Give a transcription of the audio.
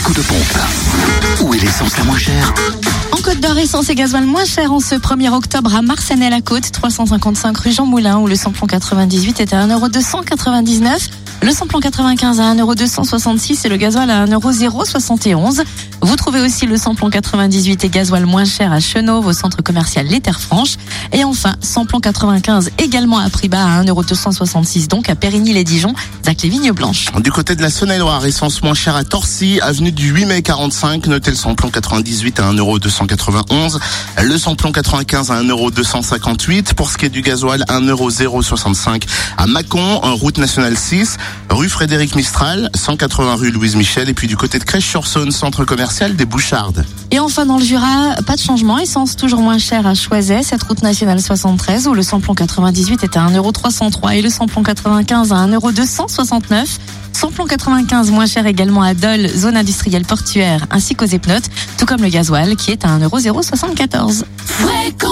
coup de pompe. Où est l'essence la moins chère En Côte d'Or, essence et gasoil moins cher en ce 1er octobre à Marsanais-la-Côte, 355 rue Jean Moulin, où le samplon 98 est à 1,299€. Le samplon 95 à 1,266€ et le gasoil à 1,071€. Vous trouvez aussi le samplon 98 et gasoil moins cher à Chenauve au centre commercial Les Terres Franches. Et enfin, samplon 95 également à prix bas à 1,266€ donc à Périgny-les-Dijon, Zac les Vignes Blanches. Du côté de la Saône-et-Loire, essence moins chère à Torcy, avenue du 8 mai 45. Notez le samplon 98 à 1,291€. Le samplon 95 à 1,258€. Pour ce qui est du gasoil, 1,065€ à Mâcon, en route nationale 6, rue Frédéric Mistral, 180 rue Louise Michel. Et puis du côté de Crèche-sur-Saône, centre commercial des Bouchardes. Et enfin dans le Jura, pas de changement, essence toujours moins chère à Choiset, cette route nationale 73 où le samplon 98 est à 1,303€ et le samplon 95 à 1,269€. Samplon 95 moins cher également à Dole, zone industrielle portuaire, ainsi qu'aux Epnotes, tout comme le gasoil qui est à 1,074€. Fréquence Plus